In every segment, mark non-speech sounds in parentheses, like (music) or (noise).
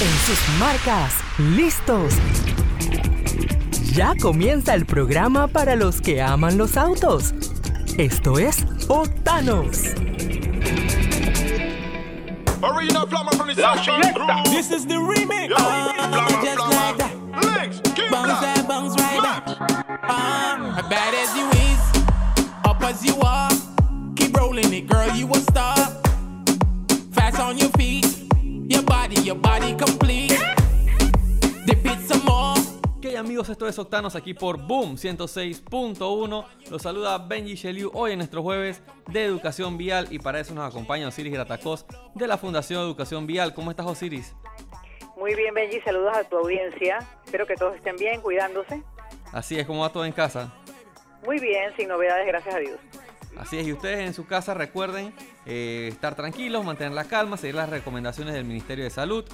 En sus marcas, listos. Ya comienza el programa para los que aman los autos. Esto es Otanos. This is the remix. Yo, Flammer, just Flammer. like that. Links, keep Bounce that. that, bounce right back. Ah, bad as you is, up as you are. Keep rolling it, girl, you a star. Your body, complete. Dip it some more. Ok amigos, esto es Octanos aquí por Boom 106.1. Los saluda Benji Sheliu hoy en nuestro jueves de Educación Vial y para eso nos acompaña Osiris Gratacos de la Fundación Educación Vial. ¿Cómo estás Osiris? Muy bien, Benji, saludos a tu audiencia. Espero que todos estén bien, cuidándose. Así es, ¿cómo va todo en casa? Muy bien, sin novedades, gracias a Dios. Así es, y ustedes en su casa recuerden eh, estar tranquilos, mantener la calma, seguir las recomendaciones del Ministerio de Salud.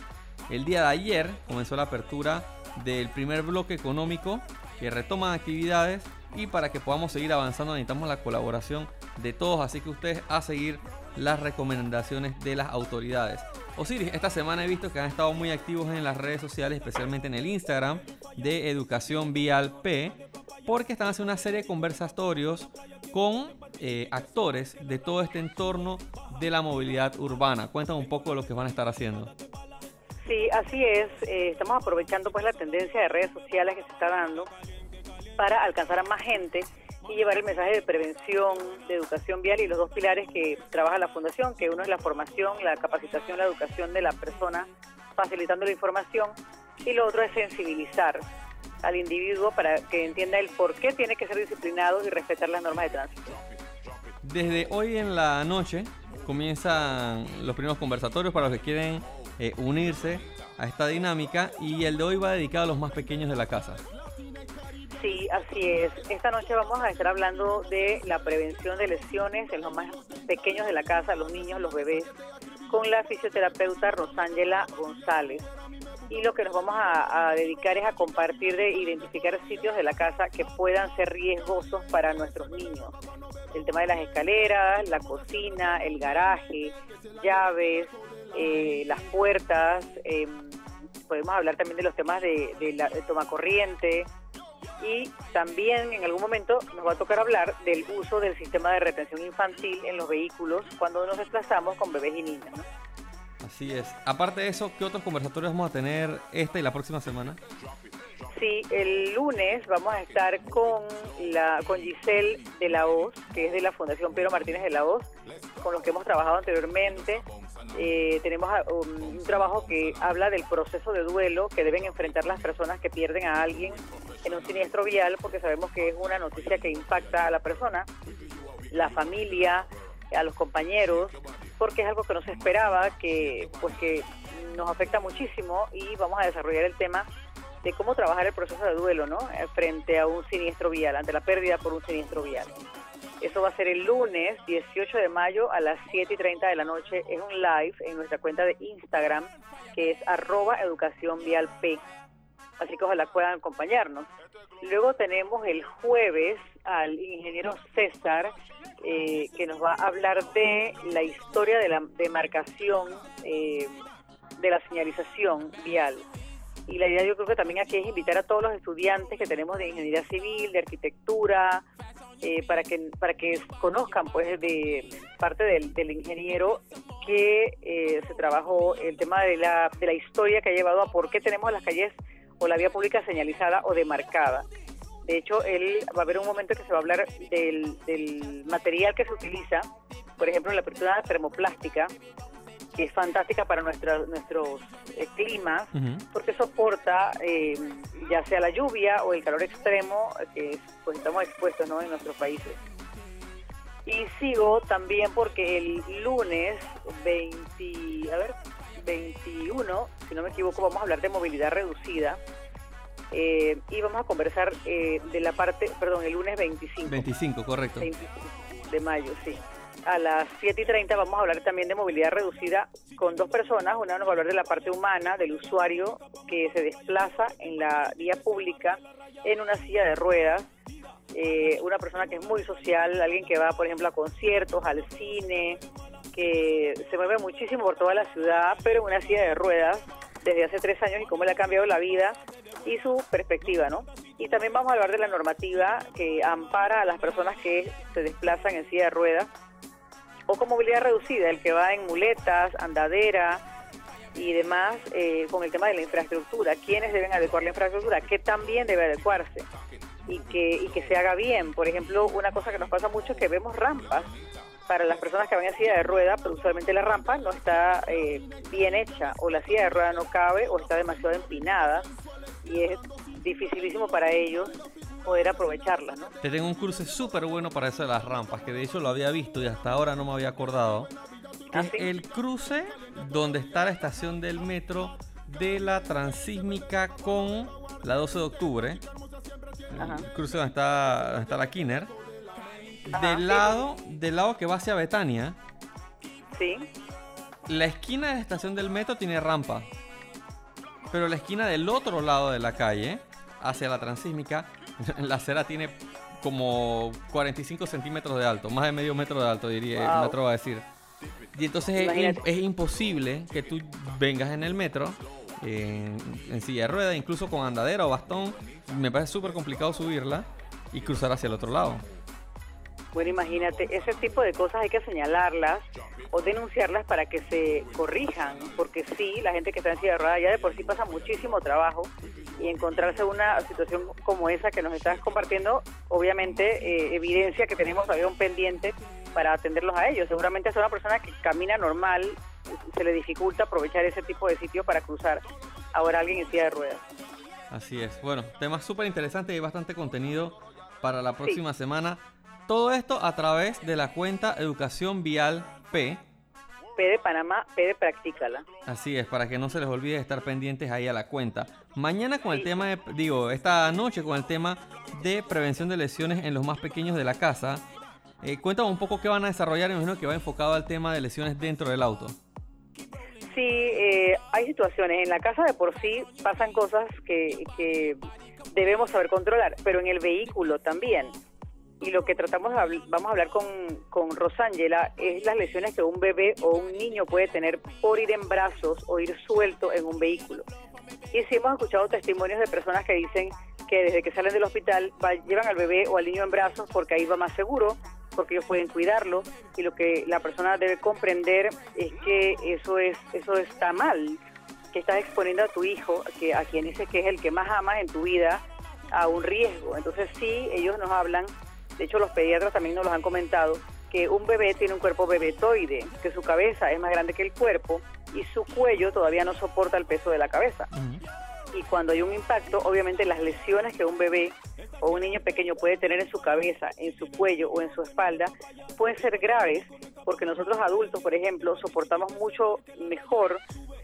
El día de ayer comenzó la apertura del primer bloque económico que retoma actividades y para que podamos seguir avanzando necesitamos la colaboración de todos, así que ustedes a seguir las recomendaciones de las autoridades. Osiris, esta semana he visto que han estado muy activos en las redes sociales, especialmente en el Instagram de Educación Vial P, porque están haciendo una serie de conversatorios con eh, actores de todo este entorno de la movilidad urbana. Cuéntame un poco de lo que van a estar haciendo. Sí, así es. eh, estamos aprovechando pues la tendencia de redes sociales que se está dando para alcanzar a más gente y llevar el mensaje de prevención, de educación vial y los dos pilares que trabaja la fundación, que uno es la formación, la capacitación, la educación de la persona, facilitando la información, y lo otro es sensibilizar al individuo para que entienda el por qué tiene que ser disciplinado y respetar las normas de tránsito. Desde hoy en la noche comienzan los primeros conversatorios para los que quieren eh, unirse a esta dinámica y el de hoy va dedicado a los más pequeños de la casa. Sí, así es. Esta noche vamos a estar hablando de la prevención de lesiones en los más pequeños de la casa, los niños, los bebés, con la fisioterapeuta Rosángela González. Y lo que nos vamos a, dedicar es a compartir de identificar sitios de la casa que puedan ser riesgosos para nuestros niños. El tema de las escaleras, la cocina, el garaje, llaves, eh, las puertas. em, podemos hablar también de los temas de, de la de tomacorriente, y también en algún momento nos va a tocar hablar del uso del sistema de retención infantil en los vehículos cuando nos desplazamos con bebés y niños. Así es. Aparte de eso, ¿qué otros conversatorios vamos a tener esta y la próxima semana? Sí, el lunes vamos a estar con la con Giselle de la Hoz, que es de la Fundación Pedro Martínez de la Hoz, con los que hemos trabajado anteriormente. Eh, tenemos un, un trabajo que habla del proceso de duelo que deben enfrentar las personas que pierden a alguien en un siniestro vial, porque sabemos que es una noticia que impacta a la persona, la familia, a los compañeros, porque es algo que no se esperaba, que pues que nos afecta muchísimo y vamos a desarrollar el tema de cómo trabajar el proceso de duelo, ¿no? Eh, Frente a un siniestro vial, ante la pérdida por un siniestro vial. Eso va a ser el lunes 18 de mayo a las 7 y 30 de la noche. Es un live en nuestra cuenta de Instagram, que es arroba educación P. Así que ojalá puedan acompañarnos. Luego tenemos el jueves al ingeniero César, eh, que nos va a hablar de la historia de la demarcación eh, de la señalización vial. Y la idea yo creo que también aquí es invitar a todos los estudiantes que tenemos de ingeniería civil, de arquitectura, eh, para que para que conozcan pues de parte del, del ingeniero que se trabajó el tema de la, de la historia que ha llevado a por qué tenemos las calles o la vía pública señalizada o demarcada. De hecho, él va a haber un momento que se va a hablar del, del material que se utiliza, por ejemplo, la apertura termoplástica, que es fantástica para nuestra, nuestros eh, climas, porque soporta eh, ya sea la lluvia o el calor extremo que pues estamos expuestos ¿no? en nuestros países. Y sigo también porque el lunes 20, a ver, 21, si no me equivoco, vamos a hablar de movilidad reducida. eh, y vamos a conversar eh, de la parte, perdón, el lunes 25. 25, correcto. 25 de mayo, sí. A las 7 y 30 vamos a hablar también de movilidad reducida con dos personas. Una nos va a hablar de la parte humana, del usuario que se desplaza en la vía pública en una silla de ruedas. Eh, una persona que es muy social, alguien que va, por ejemplo, a conciertos, al cine, que se mueve muchísimo por toda la ciudad, pero en una silla de ruedas desde hace tres años y cómo le ha cambiado la vida y su perspectiva, ¿no? Y también vamos a hablar de la normativa que ampara a las personas que se desplazan en silla de ruedas o con movilidad reducida, el que va en muletas, andadera y demás, eh, con el tema de la infraestructura. ¿Quiénes deben adecuar la infraestructura? ¿Qué también debe adecuarse? Y que, y que se haga bien. Por ejemplo, una cosa que nos pasa mucho es que vemos rampas para las personas que van en silla de rueda, pero usualmente la rampa no está eh, bien hecha, o la silla de rueda no cabe, o está demasiado empinada, y es dificilísimo para ellos poder aprovecharla, ¿no? Te tengo un cruce súper bueno para eso de las rampas, que de hecho lo había visto y hasta ahora no me había acordado. Que ¿Ah, es sí? el cruce donde está la estación del metro de la Transísmica con la 12 de octubre. Ajá. El cruce donde está, donde está la Kinner. Ajá, Del sí. lado, del lado que va hacia Betania, Sí, la esquina de la estación del metro tiene rampa. Pero la esquina del otro lado de la calle, hacia la transísmica, (laughs) la acera tiene como 45 centímetros de alto, más de medio metro de alto, diría, Wow. me atrevo a decir. Y entonces es, imposible que tú vengas en el metro, en, en silla de rueda, incluso con andadera o bastón. Me parece súper complicado subirla y cruzar hacia el otro lado. Bueno, imagínate, ese tipo de cosas hay que señalarlas o denunciarlas para que se corrijan, porque sí, la gente que está en silla de ruedas ya de por sí pasa muchísimo trabajo y encontrarse una situación como esa que nos estás compartiendo, obviamente eh, evidencia que tenemos todavía un pendiente para atenderlos a ellos. Seguramente es una persona que camina normal, se le dificulta aprovechar ese tipo de sitio para cruzar. Ahora alguien en silla de ruedas. Así es. Bueno, tema súper interesante y bastante contenido para la próxima semana. Todo esto a través de la cuenta Educación Vial P. P de Panamá, P de Practícala. Así es, para que no se les olvide estar pendientes ahí a la cuenta. Mañana con el Sí. tema de, digo, esta noche con el tema de prevención de lesiones en los más pequeños de la casa. Eh, cuéntame un poco qué van a desarrollar, imagino que va enfocado al tema de lesiones dentro del auto. Sí, eh, hay situaciones. En la casa de por sí pasan cosas que, que debemos saber controlar, pero en el vehículo también. Y lo que tratamos de vamos a hablar con, con Rosángela es las lesiones que un bebé o un niño puede tener por ir en brazos o ir suelto en un vehículo. Y sí hemos escuchado testimonios de personas que dicen que desde que salen del hospital va- llevan al bebé o al niño en brazos porque ahí va más seguro, porque ellos pueden cuidarlo y lo que la persona debe comprender es que eso es eso está mal, que estás exponiendo a tu hijo, que a quien dices que es el que más amas en tu vida, a un riesgo. Entonces sí, ellos nos hablan, de hecho los pediatras también nos los han comentado, que un bebé tiene un cuerpo bebetoide, que su cabeza es más grande que el cuerpo y su cuello todavía no soporta el peso de la cabeza. Y cuando hay un impacto, obviamente las lesiones que un bebé o un niño pequeño puede tener en su cabeza, en su cuello o en su espalda pueden ser graves porque nosotros adultos, por ejemplo, soportamos mucho mejor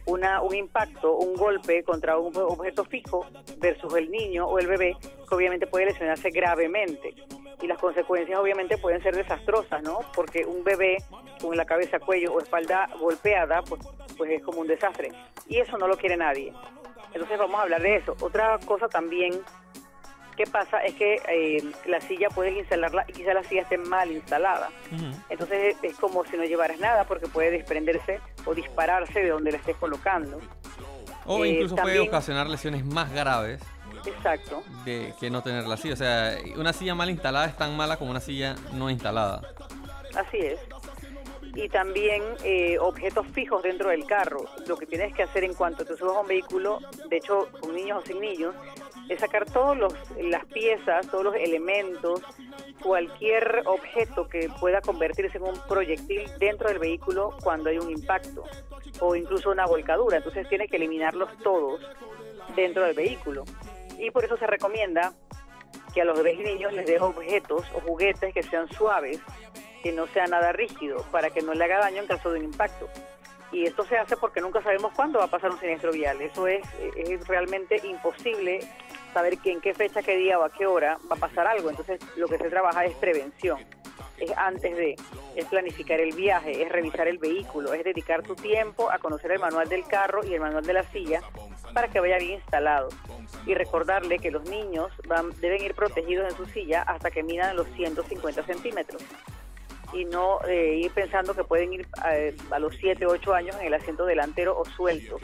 una, un impacto, un golpe contra un objeto fijo versus el niño o el bebé que obviamente puede lesionarse gravemente y las consecuencias obviamente pueden ser desastrosas, ¿no? Porque un bebé con la cabeza, cuello o espalda golpeada, pues, pues es como un desastre y eso no lo quiere nadie. Entonces vamos a hablar de eso. Otra cosa también que pasa es que eh, la silla puedes instalarla y quizá la silla esté mal instalada. Entonces es como si no llevaras nada porque puede desprenderse o dispararse de donde la estés colocando. O Eh, incluso puede ocasionar lesiones más graves Exacto. de que no tener la silla. O sea, una silla mal instalada es tan mala como una silla no instalada. Así es. Y también eh, objetos fijos dentro del carro. Lo que tienes que hacer en cuanto te subas a un vehículo, de hecho, con niños o sin niños, es sacar todos los las piezas, todos los elementos, cualquier objeto que pueda convertirse en un proyectil dentro del vehículo cuando hay un impacto o incluso una volcadura. Entonces tienes que eliminarlos todos dentro del vehículo. Y por eso se recomienda que a los bebés y niños les deje objetos o juguetes que sean suaves, que no sea nada rígido, para que no le haga daño en caso de un impacto. Y esto se hace porque nunca sabemos cuándo va a pasar un siniestro vial. Eso es, es realmente imposible saber que en qué fecha, qué día o a qué hora va a pasar algo. Entonces lo que se trabaja es prevención. Es antes de, es planificar el viaje, es revisar el vehículo, es dedicar tu tiempo a conocer el manual del carro y el manual de la silla para que vaya bien instalado. Y recordarle que los niños van, deben ir protegidos en su silla hasta que midan los 150 centímetros y no eh, ir pensando que pueden ir eh, a los 7, 8 años en el asiento delantero o sueltos.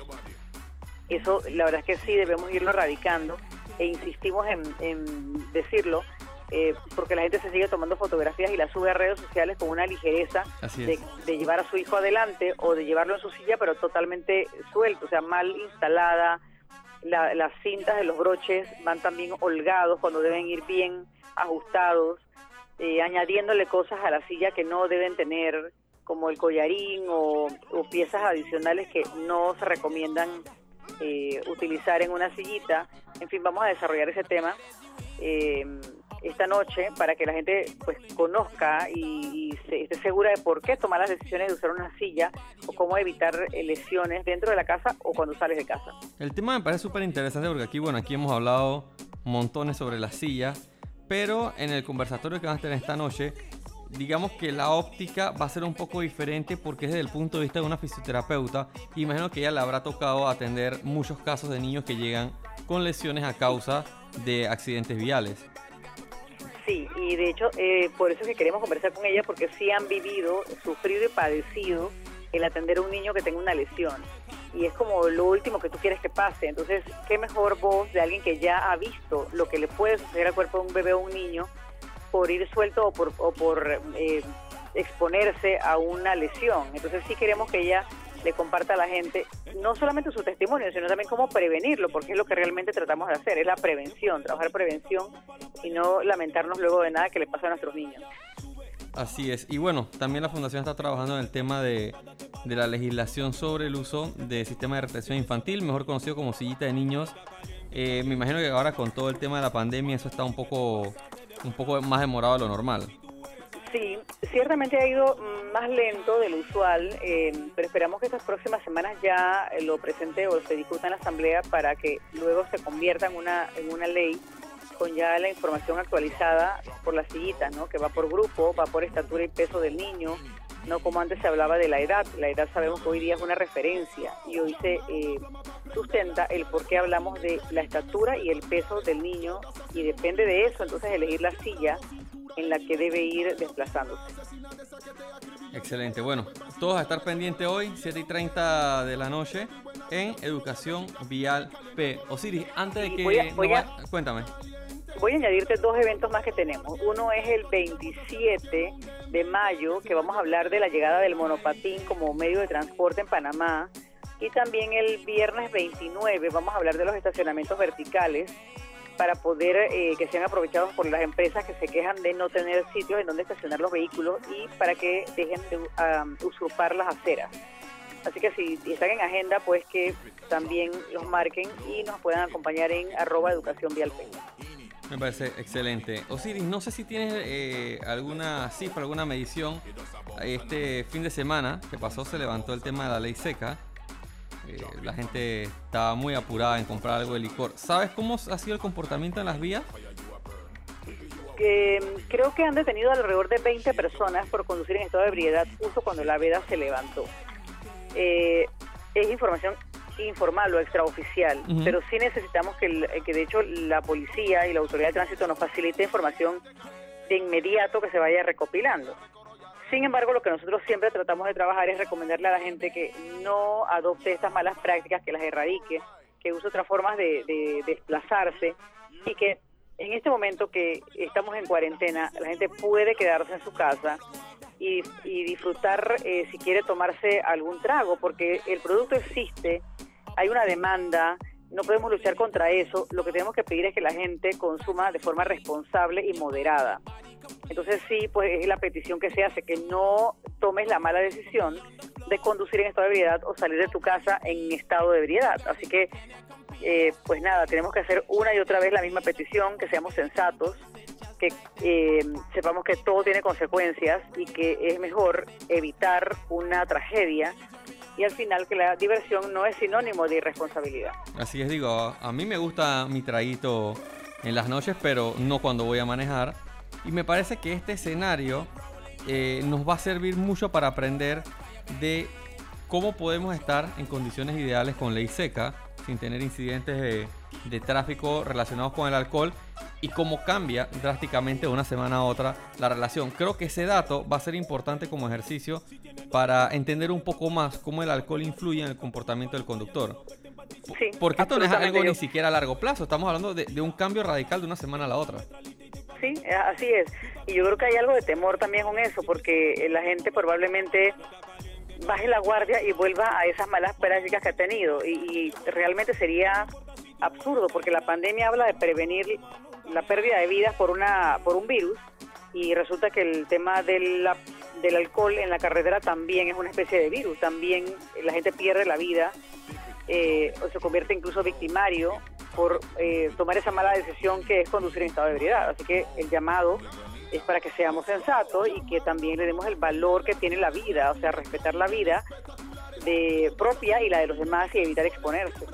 Eso la verdad es que sí debemos irlo erradicando e insistimos en, en decirlo eh, porque la gente se sigue tomando fotografías y las sube a redes sociales con una ligereza de, de llevar a su hijo adelante o de llevarlo en su silla, pero totalmente suelto, o sea, mal instalada. La- las cintas de los broches van también holgados cuando deben ir bien ajustados, eh, añadiéndole cosas a la silla que no deben tener, como el collarín o, o piezas adicionales que no se recomiendan eh, utilizar en una sillita. En fin, vamos a desarrollar ese tema eh, esta noche para que la gente pues conozca y, se- esté segura de por qué tomar las decisiones de usar una silla o cómo evitar eh, lesiones dentro de la casa o cuando sales de casa. El tema me parece súper interesante porque aquí, bueno, aquí hemos hablado montones sobre las sillas, pero en el conversatorio que vamos a tener esta noche, digamos que la óptica va a ser un poco diferente porque es desde el punto de vista de una fisioterapeuta. Imagino que ella le habrá tocado atender muchos casos de niños que llegan con lesiones a causa de accidentes viales. Sí, y de hecho eh, por eso es que queremos conversar con ella porque sí han vivido, sufrido y padecido el atender a un niño que tenga una lesión. Y es como lo último que tú quieres que pase. Entonces, qué mejor voz de alguien que ya ha visto lo que le puede suceder al cuerpo de un bebé o un niño por ir suelto o por, o por eh, exponerse a una lesión. Entonces sí queremos que ella comparta a la gente no solamente su testimonio, sino también cómo prevenirlo, porque es lo que realmente tratamos de hacer, es la prevención, trabajar prevención y no lamentarnos luego de nada que le pasa a nuestros niños. Así es. Y bueno, también la Fundación está trabajando en el tema de, de la legislación sobre el uso de sistema de retención infantil, mejor conocido como sillita de niños. Eh, me imagino que ahora con todo el tema de la pandemia eso está un poco, un poco más demorado de lo normal. Sí, ciertamente ha ido más lento de lo usual, eh, pero esperamos que estas próximas semanas ya eh, lo presente o se discuta en la Asamblea para que luego se convierta en una, en una ley con ya la información actualizada por las sillitas, ¿no? que va por grupo, va por estatura y peso del niño, no como antes se hablaba de la edad. La edad sabemos que hoy día es una referencia y hoy se eh, sustenta el por qué hablamos de la estatura y el peso del niño y depende de eso entonces elegir la silla en la que debe ir desplazándose. Excelente. Bueno, todos a estar pendientes hoy, 7 y 30 de la noche, en Educación Vial P. Osiris, antes de que... voy a- voy a- va- Cuéntame. Voy a añadirte dos eventos más que tenemos. Uno es el 27 de mayo, que vamos a hablar de la llegada del monopatín como medio de transporte en Panamá. Y también el viernes 29 vamos a hablar de los estacionamientos verticales para poder eh, que sean aprovechados por las empresas que se quejan de no tener sitios en donde estacionar los vehículos y para que dejen de um, usurpar las aceras. Así que si están en agenda, pues que también los marquen y nos puedan acompañar en arroba educación vial. Me parece excelente. Osiris, no sé si tienes eh, alguna cifra, alguna medición. Este fin de semana que pasó se levantó el tema de la ley seca. Eh, la gente estaba muy apurada en comprar algo de licor. ¿Sabes cómo ha sido el comportamiento en las vías? Eh, creo que han detenido alrededor de 20 personas por conducir en estado de ebriedad justo cuando la veda se levantó. Eh, es información informal o extraoficial, pero sí necesitamos que, el- que de hecho la policía y la autoridad de tránsito nos facilite información de inmediato que se vaya recopilando. Sin embargo, lo que nosotros siempre tratamos de trabajar es recomendarle a la gente que no adopte estas malas prácticas, que las erradique, que use otras formas de, de desplazarse y que en este momento que estamos en cuarentena, la gente puede quedarse en su casa y, y disfrutar eh, si quiere tomarse algún trago, porque el producto existe, hay una demanda, no podemos luchar contra eso, lo que tenemos que pedir es que la gente consuma de forma responsable y moderada. Entonces sí, pues es la petición que se hace, que no tomes la mala decisión de conducir en estado de ebriedad o salir de tu casa en estado de ebriedad. Así que, eh, pues nada, tenemos que hacer una y otra vez la misma petición, que seamos sensatos, que eh, sepamos que todo tiene consecuencias y que es mejor evitar una tragedia y al final que la diversión no es sinónimo de irresponsabilidad. Así es, digo, a mí me gusta mi traguito en las noches, pero no cuando voy a manejar. Y me parece que este escenario eh, nos va a servir mucho para aprender de cómo podemos estar en condiciones ideales con ley seca, sin tener incidentes de, de tráfico relacionados con el alcohol y cómo cambia drásticamente de una semana a otra la relación. Creo que ese dato va a ser importante como ejercicio para entender un poco más cómo el alcohol influye en el comportamiento del conductor. Sí, Porque esto no es algo ni siquiera a largo plazo, estamos hablando de, de un cambio radical de una semana a la otra. Sí, eh, así es. Y yo creo que hay algo de temor también con eso, porque eh, la gente probablemente baje la guardia y vuelva a esas malas prácticas que ha tenido. Y, y realmente sería absurdo, porque la pandemia habla de prevenir la pérdida de vidas por una por un virus y resulta que el tema de la- del alcohol en la carretera también es una especie de virus. También la gente pierde la vida eh, o se convierte incluso victimario por eh, tomar esa mala decisión que es conducir en estado de ebriedad. Así que el llamado es para que seamos sensatos y que también le demos el valor que tiene la vida, o sea, respetar la vida de propia y la de los demás y evitar exponerse.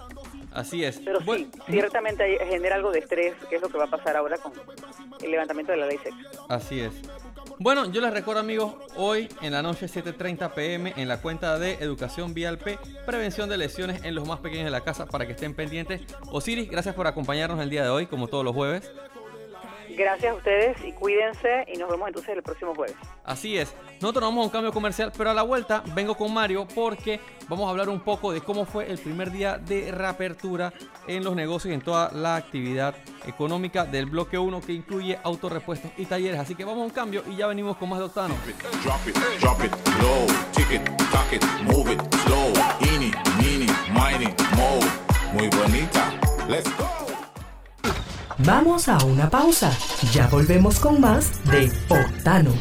Así es. Pero Bueno, sí, ciertamente hay- genera algo de estrés, que es lo que va a pasar ahora con el levantamiento de la ley seca. Así es. Bueno, yo les recuerdo amigos, hoy en la noche 7.30 pm en la cuenta de Educación Vial P, prevención de lesiones en los más pequeños de la casa para que estén pendientes. Osiris, gracias por acompañarnos el día de hoy, como todos los jueves. Gracias a ustedes y cuídense y nos vemos entonces el próximo jueves. Así es, nosotros vamos a un cambio comercial, pero a la vuelta vengo con Mario porque vamos a hablar un poco de cómo fue el primer día de reapertura en los negocios y en toda la actividad económica del bloque 1 que incluye autorrepuestos y talleres. Así que vamos a un cambio y ya venimos con más de Octano. Drop it, drop it low. Tick it, tack it, move it slow. Eeny, meeny, miny, mo. Muy bonita. Let's go. Vamos a una pausa. Ya volvemos con más de Octanos.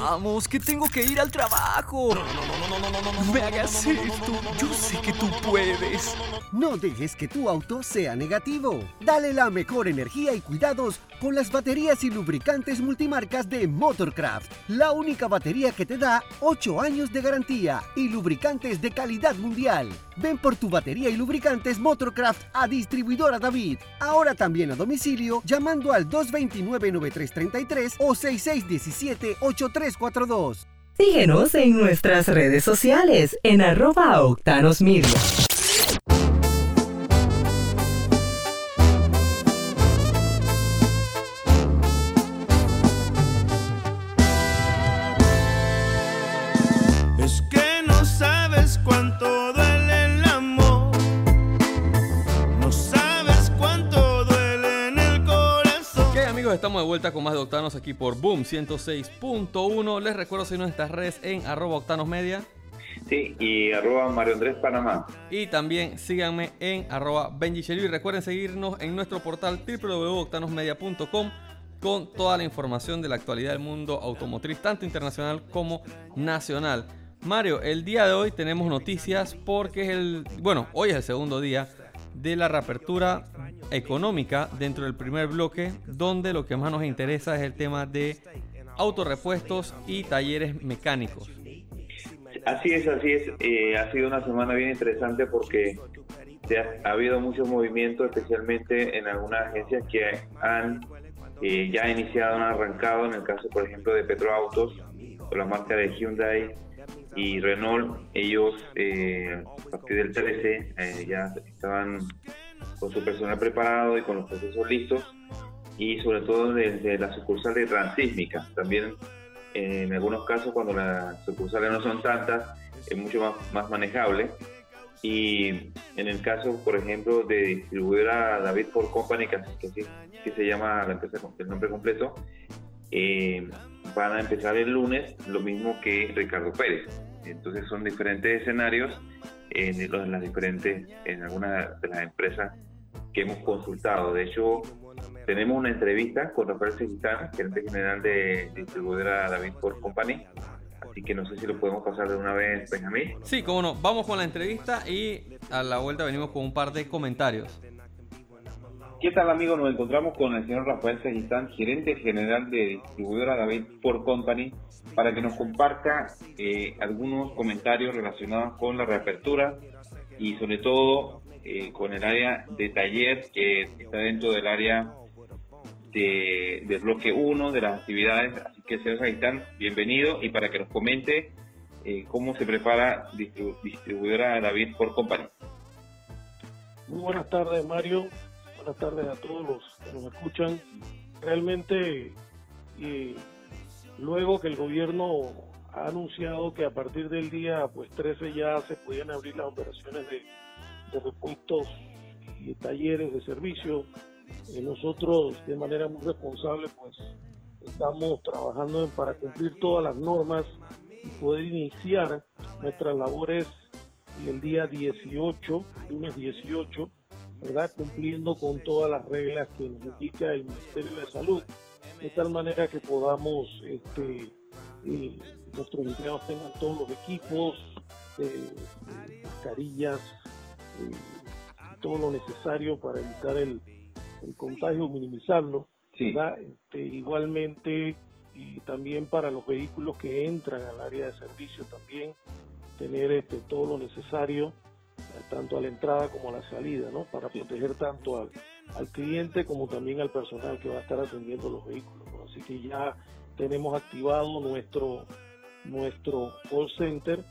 Vamos, que tengo que ir al trabajo. No me hagas esto. Yo sé que tú puedes. No dejes que tu auto sea negativo. Dale la mejor energía y cuidados con las baterías y lubricantes multimarcas de Motorcraft. La única batería que te da 8 años de garantía y lubricantes de calidad mundial. Ven por tu batería y lubricantes Motorcraft a distribuidora David. Ahora también a domicilio llamando al 229-9333 o 6617-8342. Síguenos en nuestras redes sociales en arroba Octanos. Estamos de vuelta con más de Octanos aquí por Boom 106.1. Les recuerdo seguir nuestras redes en arroba Octanos Media. Sí, y arroba Mario Andrés Panamá. Y también síganme en arroba Benji. Y recuerden seguirnos en nuestro portal www.octanosmedia.com con toda la información de la actualidad del mundo automotriz, tanto internacional como nacional. Mario, el día de hoy tenemos noticias porque es el, bueno, hoy es el segundo día de la reapertura económica dentro del primer bloque, donde lo que más nos interesa es el tema de autorrepuestos y talleres mecánicos. Así es, así es. Eh, ha sido una semana bien interesante porque ha, ha habido mucho movimiento, especialmente en algunas agencias que han eh, ya iniciado, han arrancado, en el caso, por ejemplo, de Petroautos, o la marca de Hyundai y Renault, ellos eh, a partir del 13 eh, ya estaban con su personal preparado y con los procesos listos, y sobre todo desde la sucursal de Transísmica. También en algunos casos cuando las sucursales no son tantas, es mucho más, más manejable. Y en el caso, por ejemplo, de distribuidora David Ford Company, que, que que se llama la empresa con el nombre completo, eh, van a empezar el lunes lo mismo que Ricardo Pérez. Entonces son diferentes escenarios en, en las diferentes, en algunas de las empresas que hemos consultado. De hecho, tenemos una entrevista con Rafael Segitán, gerente general de distribuidora David Ford Company. Así que no sé si lo podemos pasar de una vez, Benjamín. Sí, cómo no. Vamos con la entrevista y a la vuelta venimos con un par de comentarios. ¿Qué tal amigos? Nos encontramos con el señor Rafael Segitán, gerente general de distribuidora David Ford Company, para que nos comparta eh, algunos comentarios relacionados con la reapertura y sobre todo eh, con el área de taller que está dentro del área de, del bloque 1 de las actividades. Así que señor Segitán, bienvenido y para que nos comente eh, cómo se prepara distribu- distribuidora David Ford Company. Muy buenas tardes, Mario. Buenas tardes a todos los que nos escuchan. Realmente eh, luego que el gobierno ha anunciado que a partir del día pues 13 ya se podían abrir las operaciones de, de repuestos y talleres de servicio. Eh, nosotros de manera muy responsable pues estamos trabajando para cumplir todas las normas y poder iniciar nuestras labores el día 18, lunes 18, ¿verdad? Cumpliendo con todas las reglas que nos indica el Ministerio de Salud, de tal manera que podamos, este, eh, nuestros empleados tengan todos los equipos, eh, mascarillas, eh, todo lo necesario para evitar el, el contagio, minimizarlo. ¿verdad? Este, igualmente, y también para los vehículos que entran al área de servicio también, tener este, todo lo necesario, tanto a la entrada como a la salida, ¿no? Para proteger tanto al, al cliente como también al personal que va a estar atendiendo los vehículos. ¿no? Así que ya tenemos activado nuestro, nuestro call center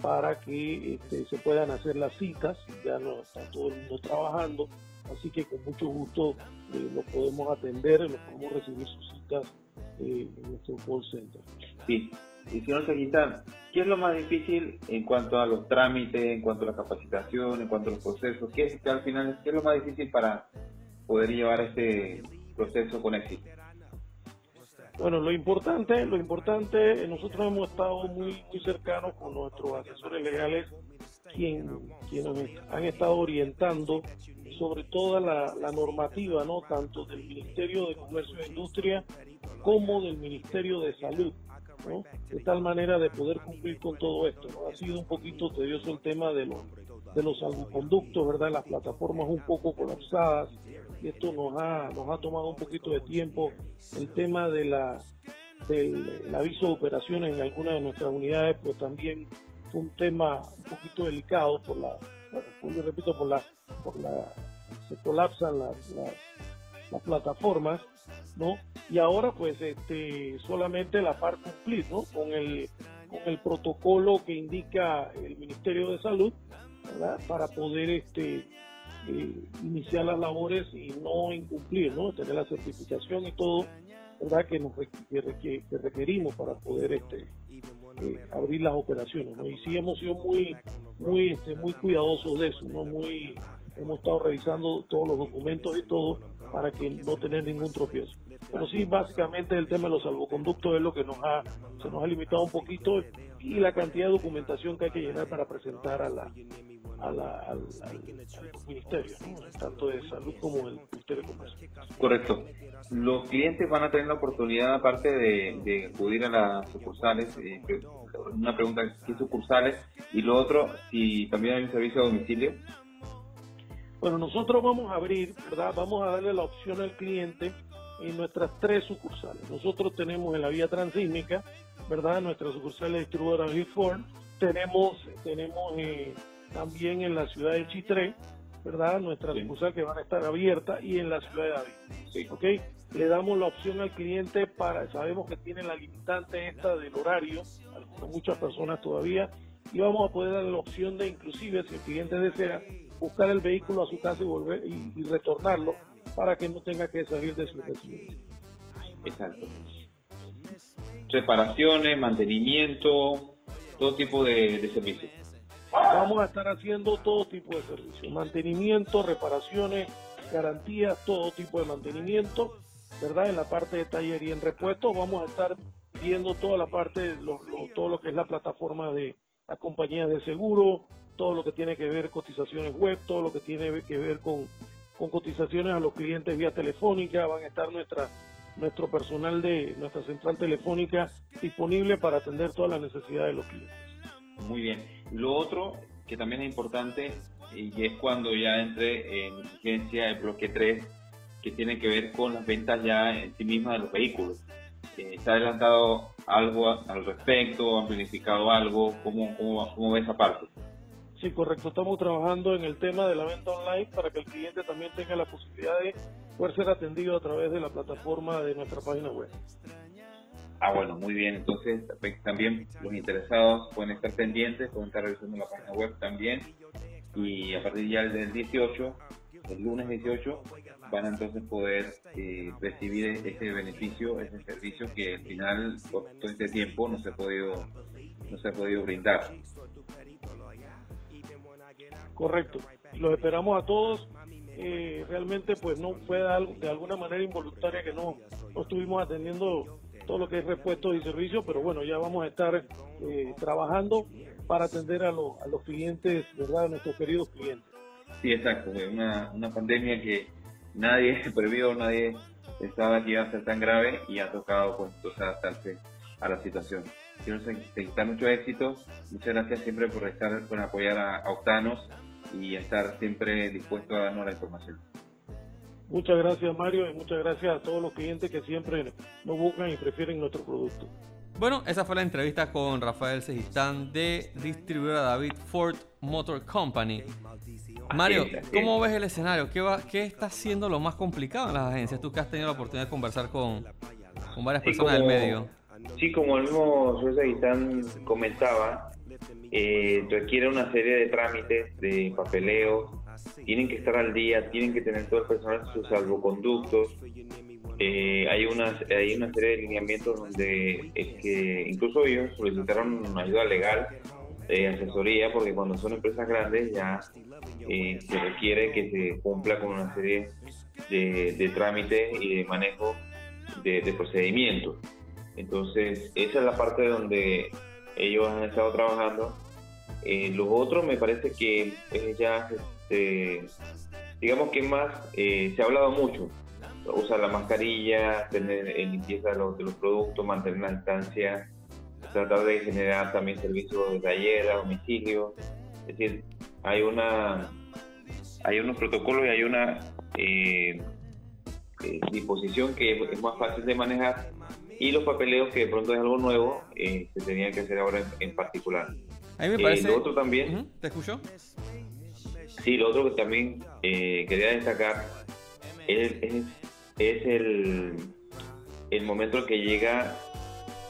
para que este, se puedan hacer las citas, ya no está todo el mundo trabajando, así que con mucho gusto eh, lo podemos atender, lo podemos recibir sus citas eh, en nuestro call center. Sí. Y señor Seguitar, ¿qué es lo más difícil en cuanto a los trámites, en cuanto a la capacitación, en cuanto a los procesos? ¿Qué es, que al final, qué es lo más difícil para poder llevar este proceso con éxito? Bueno, lo importante, lo importante, nosotros hemos estado muy, muy cercanos con nuestros asesores legales, quien, quienes han estado orientando sobre toda la, la normativa, no tanto del Ministerio de Comercio e Industria como del Ministerio de Salud, ¿no? de tal manera de poder cumplir con todo esto. ¿no? Ha sido un poquito tedioso el tema de los de los salvoconductos, ¿verdad? Las plataformas un poco colapsadas y esto nos ha, nos ha tomado un poquito de tiempo. El tema de la del el aviso de operaciones en algunas de nuestras unidades, pues también fue un tema un poquito delicado por la, bueno, repito, por la, por la, se colapsan las, las, las plataformas, ¿no? Y ahora pues este solamente la par cumplir, ¿no? Con el, con el protocolo que indica el Ministerio de Salud, ¿verdad? Para poder este eh, iniciar las labores y no incumplir, ¿no? Tener la certificación y todo, ¿verdad? Que, nos, que, que requerimos para poder este eh, abrir las operaciones, ¿no? Y sí hemos sido muy, muy, este, muy cuidadosos de eso, ¿no? Muy, hemos estado revisando todos los documentos y todo para que no tener ningún tropiezo. Pero sí, básicamente el tema de los salvoconductos es lo que nos ha, se nos ha limitado un poquito y la cantidad de documentación que hay que llenar para presentar a la, a la, al, ministerio, tanto de salud como del Ministerio de Comercio. Correcto. Los clientes van a tener la oportunidad, aparte de, acudir a las sucursales, eh, una pregunta, ¿qué sucursales? Y lo otro, si también hay un servicio a domicilio. Bueno, nosotros vamos a abrir, ¿verdad? Vamos a darle la opción al cliente en nuestras tres sucursales. Nosotros tenemos en la vía transísmica, ¿verdad? Nuestra sucursal de distribuidora Ford. Tenemos, tenemos eh, también en la ciudad de Chitré, ¿verdad? Nuestra sucursal que van a estar abiertas y en la ciudad de David. ¿Ok? Le damos la opción al cliente para, sabemos que tiene la limitante esta del horario, algunas- muchas personas todavía, y vamos a poder dar la opción de inclusive si el cliente desea buscar el vehículo a su casa y volver y, y retornarlo para que no tenga que salir de su residencia. Exacto. Reparaciones, mantenimiento, todo tipo de, de servicios. Vamos a estar haciendo todo tipo de servicios, mantenimiento, reparaciones, garantías, todo tipo de mantenimiento, ¿verdad? En la parte de taller y en repuestos vamos a estar viendo toda la parte, lo- lo- todo lo que es la plataforma de las compañías de seguro, todo lo que tiene que ver cotizaciones web, todo lo que tiene que ver con, con cotizaciones a los clientes vía telefónica, van a estar nuestra nuestro personal de nuestra central telefónica disponible para atender todas las necesidades de los clientes. Muy bien. Lo otro que también es importante y es cuando ya entre en vigencia el bloque 3 que tiene que ver con las ventas ya en sí mismas de los vehículos. Eh, ¿Se ha adelantado algo al respecto? ¿Han planificado algo? ¿Cómo, cómo, cómo ve esa parte? Sí, correcto. Estamos trabajando en el tema de la venta online para que el cliente también tenga la posibilidad de poder ser atendido a través de la plataforma de nuestra página web. Ah, bueno, muy bien. Entonces, pues, también los interesados pueden estar pendientes, pueden estar revisando la página web también. Y a partir ya del 18, el lunes 18, van a entonces poder eh, recibir ese beneficio, ese servicio que al final por todo este tiempo no se ha podido, no se ha podido brindar. Correcto. Los esperamos a todos. Eh, realmente pues no fue de, al- de alguna manera involuntaria que no, estuvimos atendiendo todo lo que es repuestos y servicios, pero bueno, ya vamos a estar eh, trabajando para atender a, los clientes, ¿verdad? A nuestros queridos clientes. Sí, exacto. Una, una pandemia que nadie (laughs) previó, nadie pensaba que iba a ser tan grave y ha tocado pues adaptarse a la situación. Quiero felicitar mucho éxito. Muchas gracias siempre por estar, por apoyar a, a Octanos y estar siempre dispuesto a darnos la información. Muchas gracias Mario y muchas gracias a todos los clientes que siempre nos buscan y prefieren nuestro producto. Bueno, esa fue la entrevista con Rafael Sejistán de distribuidora David Ford Motor Company. Mario, ¿cómo ves el escenario? ¿Qué, va, ¿Qué está siendo lo más complicado en las agencias? Tú que has tenido la oportunidad de conversar con, con varias Sí, personas del medio. Sí, como el mismo Sueza Guitán comentaba, eh, requiere una serie de trámites, de papeleo, tienen que estar al día, tienen que tener todo el personal sus salvoconductos. Eh, hay, unas, hay una serie de lineamientos donde es que incluso ellos solicitaron ayuda legal, eh, asesoría, porque cuando son empresas grandes ya eh, se requiere que se cumpla con una serie de, de trámites y de manejo de procedimientos. Entonces, esa es la parte donde ellos han estado trabajando. Eh, lo otro me parece que es ya, este, digamos que más, eh, se ha hablado mucho. Usar la mascarilla, tener eh, limpieza de los, de los productos, mantener la distancia, tratar de generar también servicios de taller a domicilio. Es decir, hay una hay unos protocolos y hay una eh, eh, disposición que es más fácil de manejar y los papeleos que de pronto es algo nuevo eh, se tenía que hacer ahora en, en particular. A mí me Eh, lo otro también, ¿Te escucho? sí, lo otro que también eh, quería destacar es, es, es el, el momento en que llega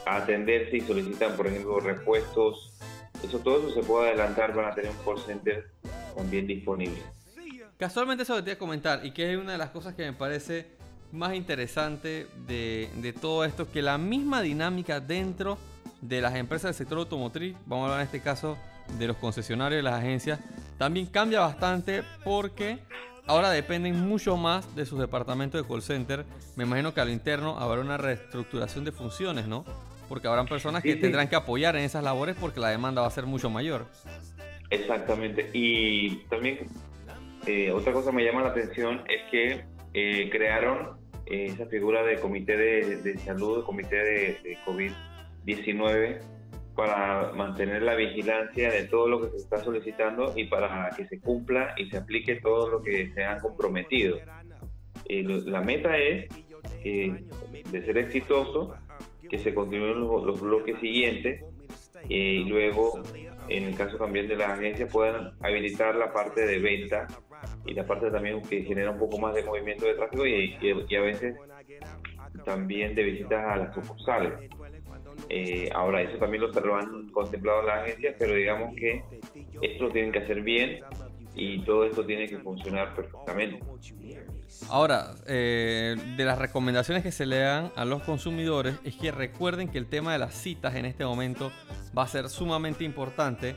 a atenderse y solicitan, por ejemplo, repuestos. Eso todo eso se puede adelantar para tener un call center también disponible. Casualmente eso que te iba a comentar y que es una de las cosas que me parece más interesante de, de todo esto, que la misma dinámica dentro de las empresas del sector automotriz, vamos a hablar en este caso de los concesionarios de las agencias, también cambia bastante porque ahora dependen mucho más de sus departamentos de call center. Me imagino que a lo interno habrá una reestructuración de funciones, ¿no? Porque habrán personas que Sí, sí. tendrán que apoyar en esas labores porque la demanda va a ser mucho mayor. Exactamente. Y también eh, otra cosa que me llama la atención es que eh, crearon esa figura de comité de, salud, comité de, de COVID-19 para mantener la vigilancia de todo lo que se está solicitando y para que se cumpla y se aplique todo lo que se han comprometido. Eh, la meta es de ser exitoso, que se continúen los, bloques siguientes eh, y luego, en el caso también de las agencias, puedan habilitar la parte de venta y la parte también que genera un poco más de movimiento de tráfico y, y- y a veces también de visitas a las sucursales. Eh, ahora, eso también lo, lo han contemplado las agencias, pero digamos que esto lo tienen que hacer bien y todo esto tiene que funcionar perfectamente. Ahora, eh, de las recomendaciones que se le dan a los consumidores es que recuerden que el tema de las citas en este momento va a ser sumamente importante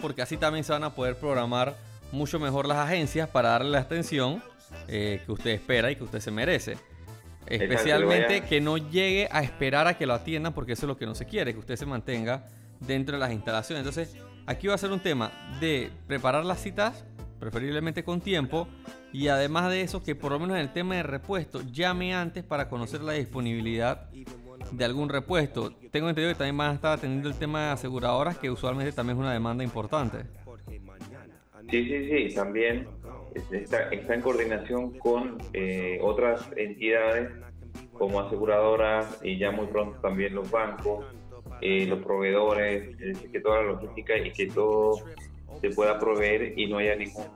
porque así también se van a poder programar mucho mejor las agencias para darle la atención eh, que usted espera y que usted se merece. Especialmente que no llegue a esperar a que lo atiendan porque eso es lo que no se quiere, que usted se mantenga dentro de las instalaciones. Entonces, aquí va a ser un tema de preparar las citas, preferiblemente con tiempo, y además de eso, que por lo menos en el tema de repuesto, llame antes para conocer la disponibilidad de algún repuesto. Tengo entendido que también van a estar atendiendo el tema de aseguradoras, que usualmente también es una demanda importante. Sí, sí, sí, también está, está en coordinación con eh, otras entidades como aseguradoras y ya muy pronto también los bancos, eh, los proveedores, es decir, que toda la logística y que todo se pueda proveer y no haya ningún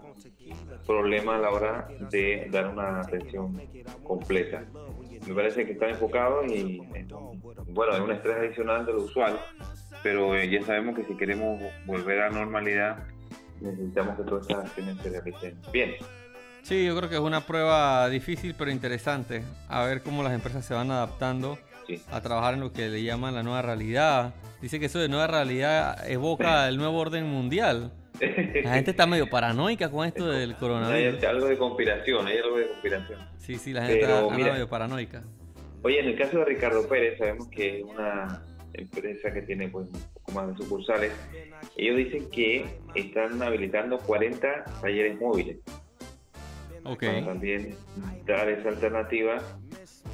problema a la hora de dar una atención completa. Me parece que están enfocados y bueno, es un estrés adicional de lo usual, pero eh, ya sabemos que si queremos volver a normalidad necesitamos que todas estas acciones se realicen bien. Sí, yo creo que es una prueba difícil pero interesante. A ver cómo las empresas se van adaptando Sí. a trabajar en lo que le llaman la nueva realidad. Dice que eso de nueva realidad evoca el nuevo orden mundial. (laughs) La gente está medio paranoica con esto del Hay coronavirus. algo de conspiración, hay algo de conspiración. Sí, sí, la gente Pero, está mira. medio paranoica. Oye, en el caso de Ricardo Pérez, sabemos que es una empresa que tiene pues un poco más de sucursales. Ellos dicen que están habilitando 40 talleres móviles Ok. para también dar esa alternativa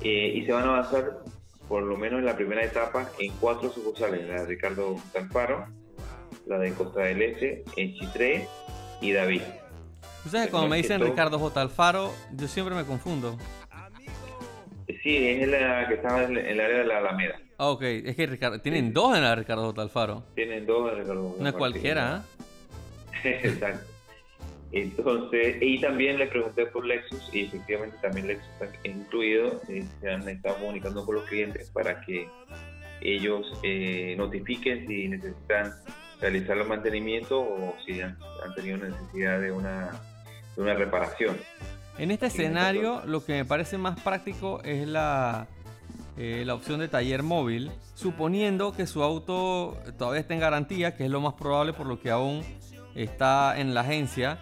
eh, y se van a avanzar por lo menos en la primera etapa en cuatro sucursales, la de Ricardo Alfaro, la de Costa del Este, en Chitré y David. Sabes, cuando me dicen Ricardo J. Alfaro, yo siempre me confundo. Sí, es la que está en el área de la Alameda. Ah, ok, es que Ricardo, tienen dos en la Ricardo. Alfaro. Tienen dos de Ricardo No es Alfaro, cualquiera. ¿ah? (laughs) Exacto. Entonces, y también le pregunté por Lexus y efectivamente también Lexus está incluido. eh, se han estado comunicando con los clientes para que ellos eh, notifiquen si necesitan realizar los mantenimientos o si han, han tenido necesidad de una, de una reparación. En este escenario, lo que me parece más práctico es la, eh, la opción de taller móvil, suponiendo que su auto todavía está en garantía, que es lo más probable por lo que aún está en la agencia.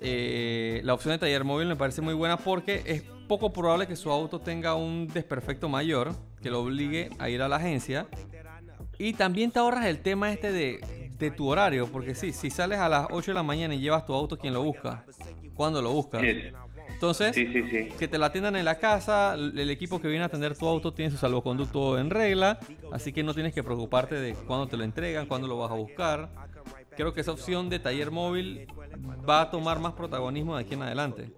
Eh, la opción de taller móvil me parece muy buena porque es poco probable que su auto tenga un desperfecto mayor que lo obligue a ir a la agencia. Y también te ahorras el tema este de, de tu horario, porque sí, si sales a las 8 de la mañana y llevas tu auto, ¿quién lo busca? ¿Cuándo lo buscas? Entonces, sí, sí. sí. que te la atiendan en la casa, el equipo que viene a atender tu auto tiene su salvoconducto en regla, así que no tienes que preocuparte de cuándo te lo entregan, cuándo lo vas a buscar. Creo que esa opción de taller móvil va a tomar más protagonismo de aquí en adelante.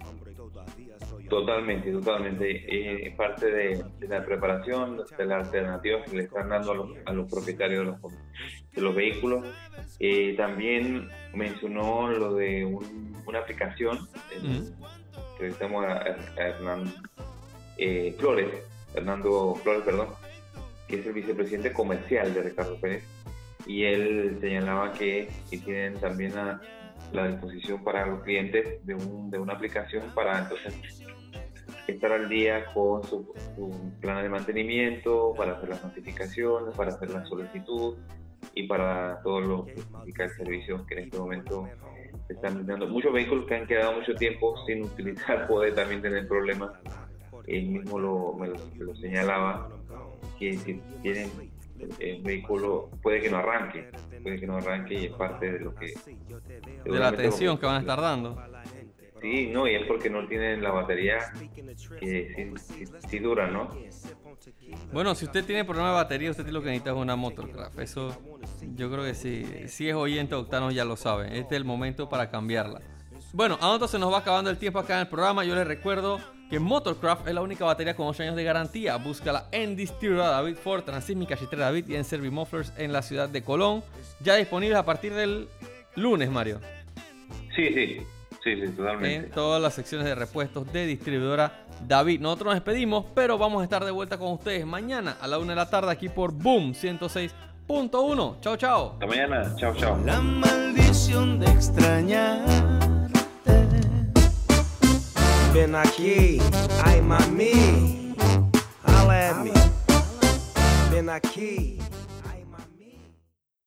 Totalmente, totalmente. Eh, Es parte de, de la preparación, de las alternativas que le están dando a los, a los propietarios de los, de los vehículos. Eh, también mencionó lo de un- una aplicación eh. Que estamos a, a Hernán eh, Flores, Hernando Flores, perdón, que es el vicepresidente comercial de Ricardo Pérez, y él señalaba que, tienen también la, la disposición para los clientes de, un, de una aplicación para entonces estar al día con su, su plan de mantenimiento, para hacer las notificaciones, para hacer la solicitud y para todo lo que significa el servicio que en este momento están brindando. Muchos vehículos que han quedado mucho tiempo sin utilizar (laughs) pueden también tener problemas. Él mismo lo, me lo, me lo señalaba, que si tienen el vehículo puede que no arranque, puede que no arranque y es parte de lo que... De la atención que van a estar dando. Sí, no, y es porque no tienen la batería que sí, sí- sí dura, ¿no? Bueno, si usted tiene problema de batería, usted lo que necesita es una Motorcraft. Eso yo creo que sí. Si es oyente Octano ya lo sabe. Este es el momento para cambiarla. Bueno, a nosotros se nos va acabando el tiempo acá en el programa. Yo les recuerdo que Motorcraft es la única batería con 8 años de garantía. Búscala en Distribuidora David Ford, Transísmica Chetera David y en Servimufflers en la ciudad de Colón. Ya disponibles a partir del lunes, Mario. Sí, sí, sí, sí, En totalmente. todas las secciones de repuestos de Distribuidora David. Nosotros nos despedimos, pero vamos a estar de vuelta con ustedes mañana a la 1 de la tarde aquí por Boom 106.1. Chao, chao. Hasta mañana, chao, chao. La maldición de extrañarte. Ven aquí, ay mami. Ven aquí.